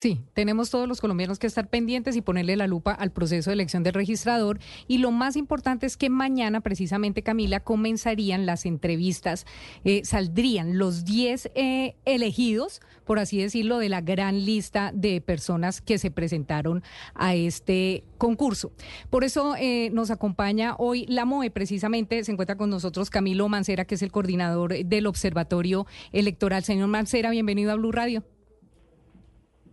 Sí, tenemos todos los colombianos que estar pendientes y ponerle la lupa al proceso de elección del registrador. Y lo más importante es que mañana, precisamente, Camila, comenzarían las entrevistas. Eh, saldrían los 10 eh, elegidos, por así decirlo, de la gran lista de personas que se presentaron a este concurso. Por eso eh, nos acompaña hoy la MOE, precisamente, se encuentra con nosotros Camilo Mancera, que es el coordinador del Observatorio Electoral. Señor Mancera, bienvenido a Blue Radio.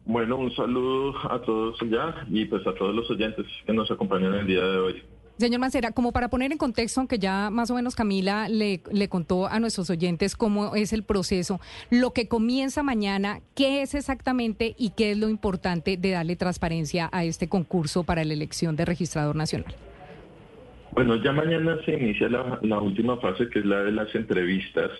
Bueno, un saludo a todos ya y pues a todos los oyentes que nos acompañan el día de hoy. Señor Mancera, como para poner en contexto, aunque ya más o menos Camila le, le, contó a nuestros oyentes cómo es el proceso, lo que comienza mañana, ¿qué es exactamente y qué es lo importante de darle transparencia a este concurso para la elección de registrador nacional? Bueno, ya mañana se inicia la, la última fase, que es la de las entrevistas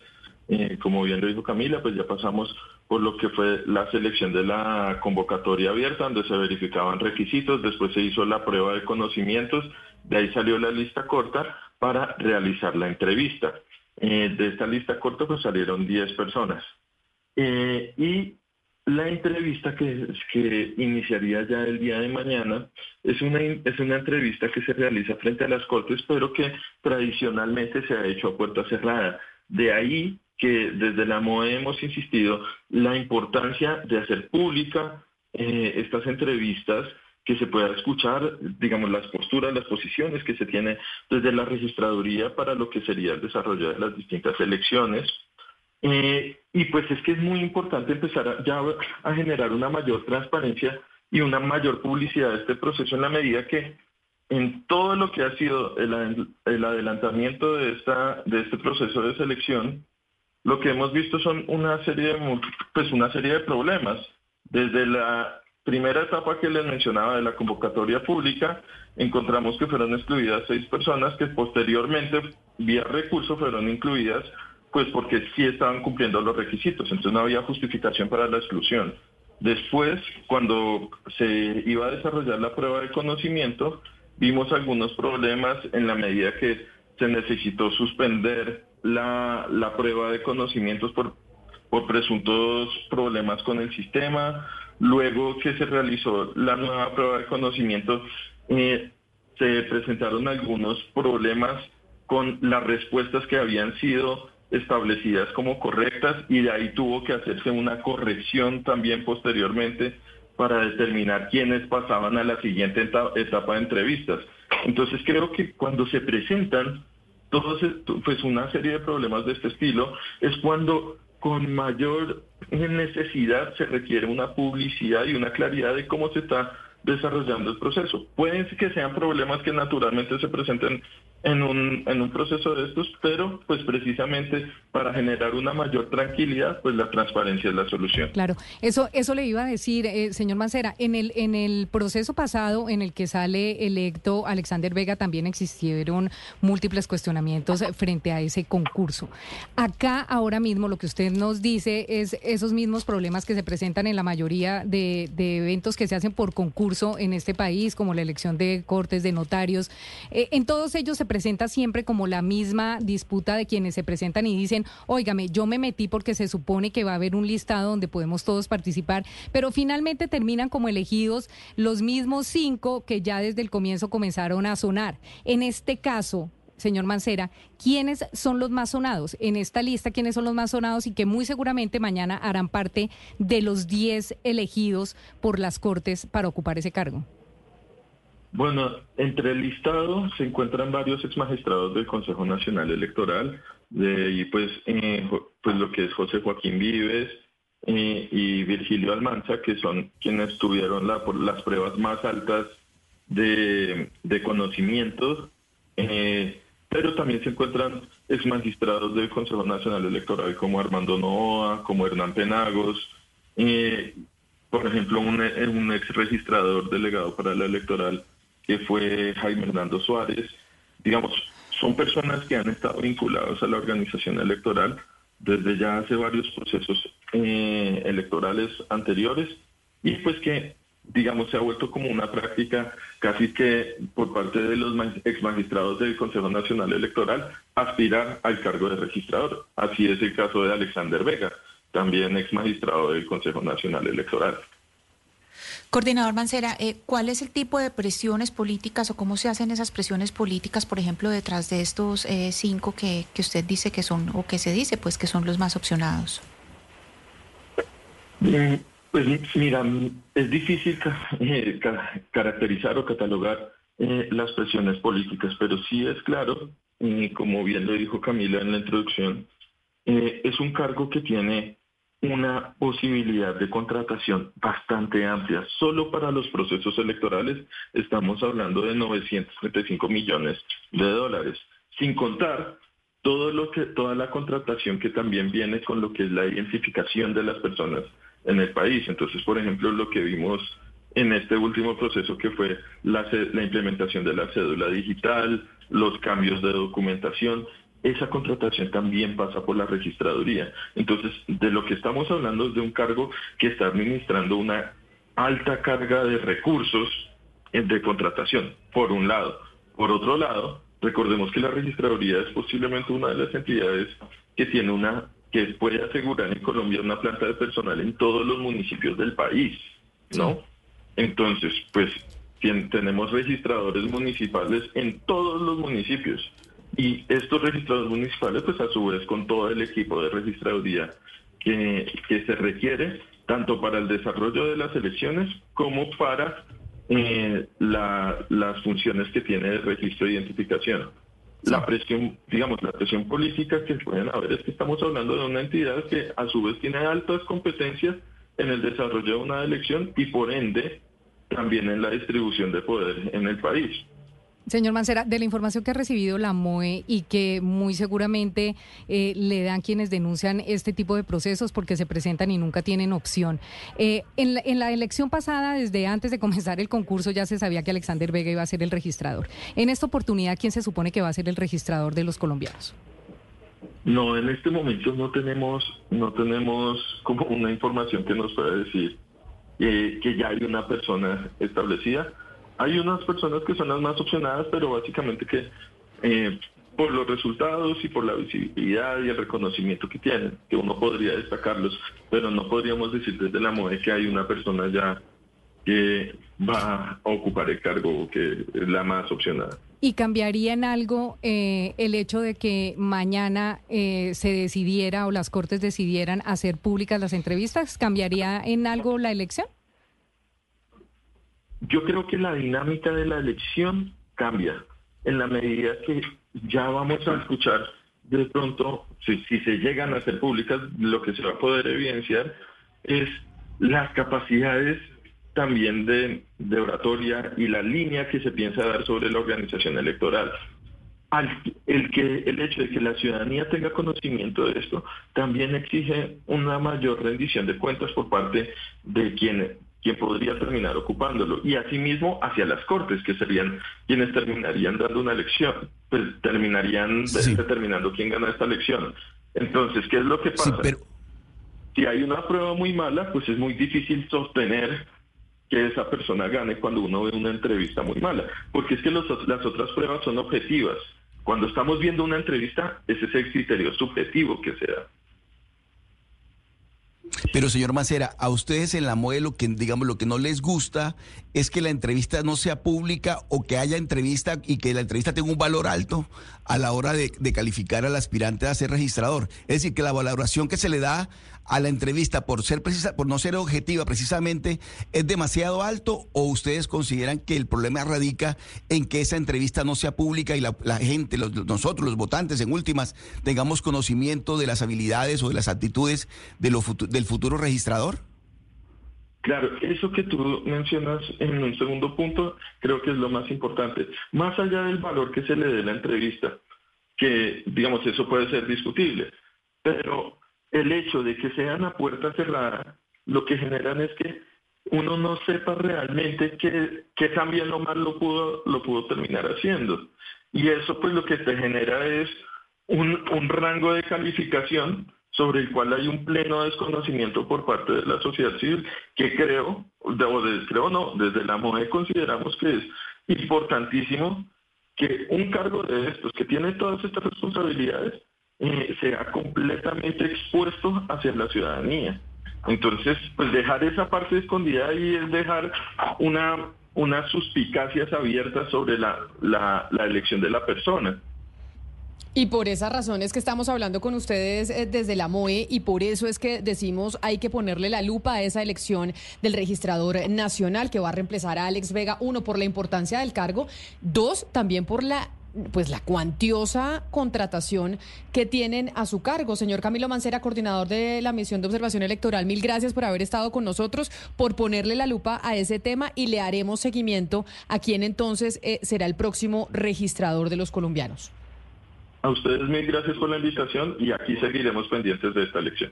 eh, como bien lo dijo Camila, pues ya pasamos por lo que fue la selección de la convocatoria abierta, donde se verificaban requisitos, después se hizo la prueba de conocimientos, de ahí salió la lista corta para realizar la entrevista. Eh, de esta lista corta pues salieron 10 personas. Eh, y la entrevista que, que iniciaría ya el día de mañana es una, es una entrevista que se realiza frente a las cortes, pero que tradicionalmente se ha hecho a puerta cerrada. De ahí que desde la MOE hemos insistido la importancia de hacer pública eh, estas entrevistas, que se pueda escuchar, digamos, las posturas, las posiciones que se tiene desde la registraduría para lo que sería el desarrollo de las distintas elecciones. Eh, y pues es que es muy importante empezar ya a generar una mayor transparencia y una mayor publicidad de este proceso en la medida que en todo lo que ha sido el, el adelantamiento de, esta, de este proceso de selección, lo que hemos visto son una serie de, pues una serie de problemas. Desde la primera etapa que les mencionaba de la convocatoria pública, encontramos que fueron excluidas seis personas que posteriormente, vía recurso, fueron incluidas, pues porque sí estaban cumpliendo los requisitos, entonces no había justificación para la exclusión. Después, cuando se iba a desarrollar la prueba de conocimiento, vimos algunos problemas en la medida que se necesitó suspender la, la prueba de conocimientos por, por presuntos problemas con el sistema. Luego que se realizó la nueva prueba de conocimientos, eh, se presentaron algunos problemas con las respuestas que habían sido establecidas como correctas y de ahí tuvo que hacerse una corrección también posteriormente para determinar quiénes pasaban a la siguiente etapa de entrevistas. Entonces creo que cuando se presentan todos, pues una serie de problemas de este estilo es cuando con mayor necesidad se requiere una publicidad y una claridad de cómo se está desarrollando el proceso. Pueden que sean problemas que naturalmente se presenten en un, en un proceso de estos, pero pues precisamente para generar una mayor tranquilidad, pues la transparencia es la solución. Claro, eso, eso le iba a decir, eh, señor Mancera, en el, en el proceso pasado en el que sale electo Alexander Vega también existieron múltiples cuestionamientos frente a ese concurso. Acá ahora mismo lo que usted nos dice es esos mismos problemas que se presentan en la mayoría de, eventos que se hacen por concurso en este país, como la elección de cortes, de notarios. Eh, en todos ellos se presenta siempre como la misma disputa de quienes se presentan y dicen, óigame, yo me metí porque se supone que va a haber un listado donde podemos todos participar, pero finalmente terminan como elegidos los mismos cinco que ya desde el comienzo comenzaron a sonar. En este caso, señor Mancera, ¿quiénes son los más sonados? En esta lista, ¿quiénes son los más sonados y que muy seguramente mañana harán parte de los diez elegidos por las Cortes para ocupar ese cargo? Bueno, entre el listado se encuentran varios exmagistrados del Consejo Nacional Electoral, de ahí pues, eh, pues lo que es José Joaquín Vives eh, y Virgilio Almanza, que son quienes tuvieron la, por las pruebas más altas de, de conocimientos, eh, pero también se encuentran exmagistrados del Consejo Nacional Electoral como Armando Noa, como Hernán Penagos, por ejemplo, un, un ex registrador delegado para la electoral que fue Jaime Hernando Suárez. Digamos, son personas que han estado vinculadas a la organización electoral desde ya hace varios procesos eh, electorales anteriores y pues que digamos se ha vuelto como una práctica casi que por parte de los ex magistrados del Consejo Nacional Electoral aspirar al cargo de registrador. Así es el caso de Alexander Vega, también ex magistrado del Consejo Nacional Electoral. Coordinador Mancera, eh, ¿cuál es el tipo de presiones políticas o cómo se hacen esas presiones políticas, por ejemplo, detrás de estos eh, cinco que, que usted dice que son, o que se dice, pues que son los más opcionados? Mm, pues mira, es difícil eh, caracterizar o catalogar las presiones políticas, pero sí es claro, como bien lo dijo Camila en la introducción, es un cargo que tiene una posibilidad de contratación bastante amplia. Solo para los procesos electorales estamos hablando de 935 millones de dólares, sin contar todo lo que toda la contratación que también viene con lo que es la identificación de las personas en el país. Entonces, por ejemplo, lo que vimos en este último proceso que fue la, la implementación de la cédula digital, los cambios de documentación, esa contratación también pasa por la registraduría. Entonces, de lo que estamos hablando es de un cargo que está administrando una alta carga de recursos de contratación, por un lado. Por otro lado, recordemos que la registraduría es posiblemente una de las entidades que tiene una que puede asegurar en Colombia una planta de personal en todos los municipios del país, ¿no? Entonces, pues tenemos registradores municipales en todos los municipios y estos registradores municipales, pues a su vez con todo el equipo de registraduría que, que se requiere tanto para el desarrollo de las elecciones como para eh, las funciones que tiene el registro de identificación. La presión, digamos, la presión política que pueden haber es que estamos hablando de una entidad que a su vez tiene altas competencias en el desarrollo de una elección y por ende también en la distribución de poder en el país. Señor Mancera, de la información que ha recibido la MOE y que muy seguramente eh, le dan quienes denuncian este tipo de procesos porque se presentan y nunca tienen opción. Eh, en, la, elección pasada, desde antes de comenzar el concurso, ya se sabía que Alexander Vega iba a ser el registrador. En esta oportunidad, ¿quién se supone que va a ser el registrador de los colombianos? No, en este momento no tenemos, no tenemos como una información que nos pueda decir eh, que ya hay una persona establecida hay unas personas que son las más opcionadas, pero básicamente que eh, por los resultados y por la visibilidad y el reconocimiento que tienen, que uno podría destacarlos, pero no podríamos decir desde la MOE que hay una persona ya que va a ocupar el cargo que es la más opcionada. ¿Y cambiaría en algo eh, el hecho de que mañana eh, se decidiera o las Cortes decidieran hacer públicas las entrevistas? ¿Cambiaría en algo la elección? Yo creo que la dinámica de la elección cambia en la medida que ya vamos a escuchar de pronto, si, se llegan a hacer públicas, lo que se va a poder evidenciar es las capacidades también de, oratoria y la línea que se piensa dar sobre la organización electoral. el, que, el hecho de que la ciudadanía tenga conocimiento de esto también exige una mayor rendición de cuentas por parte de quien quien podría terminar ocupándolo. Y asimismo hacia las Cortes, que serían quienes terminarían dando una elección, pues terminarían determinando quién gana esta elección. Entonces, ¿qué es lo que pasa? Si hay una prueba muy mala, pues es muy difícil sostener que esa persona gane cuando uno ve una entrevista muy mala, porque es que las otras pruebas son objetivas. Cuando estamos viendo una entrevista, ese es el criterio subjetivo que se da. Pero señor Macera, a ustedes en la MOE lo que digamos lo que no les gusta es que la entrevista no sea pública o que haya entrevista y que la entrevista tenga un valor alto a la hora de, calificar al aspirante a ser registrador. Es decir, que la valoración que se le da a la entrevista por ser precisa, por no ser objetiva precisamente, es demasiado alto o ustedes consideran que el problema radica en que esa entrevista no sea pública y la, gente, nosotros, los votantes, en últimas, tengamos conocimiento de las habilidades o de las actitudes de del futuro registrador? Claro, eso que tú mencionas en un segundo punto creo que es lo más importante. Más allá del valor que se le dé la entrevista, que digamos eso puede ser discutible, pero el hecho de que sean a puerta cerrada, lo que generan es que uno no sepa realmente qué, qué tan bien o mal lo pudo, lo pudo terminar haciendo. Y eso pues lo que te genera es un, un rango de calificación sobre el cual hay un pleno desconocimiento por parte de la sociedad civil, que creo, o creo no, desde la MOE consideramos que es importantísimo que un cargo de estos, que tiene todas estas responsabilidades, eh, sea completamente expuesto hacia la ciudadanía. Entonces, pues dejar esa parte escondida ahí es dejar una, unas suspicacias abiertas sobre la, la, la elección de la persona. Y por esas razones que estamos hablando con ustedes eh, desde la MOE y por eso es que decimos hay que ponerle la lupa a esa elección del registrador nacional que va a reemplazar a Alex Vega, uno por la importancia del cargo, dos también por la pues la cuantiosa contratación que tienen a su cargo. Señor Camilo Mancera, coordinador de la misión de observación electoral, mil gracias por haber estado con nosotros, por ponerle la lupa a ese tema y le haremos seguimiento a quien entonces eh, será el próximo registrador de los colombianos. A ustedes mil gracias por la invitación y aquí seguiremos pendientes de esta elección.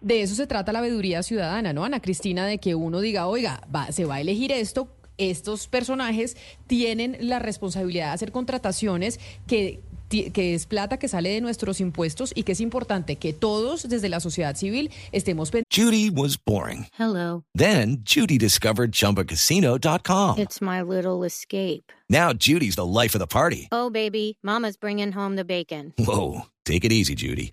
De eso se trata la veeduría ciudadana, ¿no, Ana Cristina? De que uno diga, oiga, va, se va a elegir esto, estos personajes tienen la responsabilidad de hacer contrataciones que que es plata que sale de nuestros impuestos y que es importante que todos desde la sociedad civil estemos Judy was boring. Hello. Then Judy discovered chumbacasino.com. It's my little escape. Now Judy's the life of the party. Oh baby, mama's bringing home the bacon. Whoa, take it easy Judy.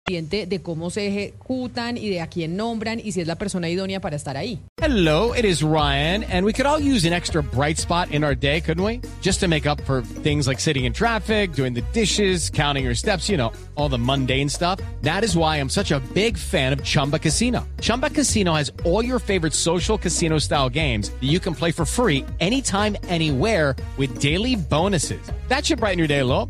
De cómo se ejecutan y de a quién nombran y si es la persona idónea para estar ahí. Hello, it is Ryan, and we could all use an extra bright spot in our day, couldn't we? Just to make up for things like sitting in traffic, doing the dishes, counting your steps, you know, all the mundane stuff. That is why I'm such a big fan of Chumba Casino. Chumba Casino has all your favorite social casino style games that you can play for free anytime, anywhere with daily bonuses. That should brighten your day a.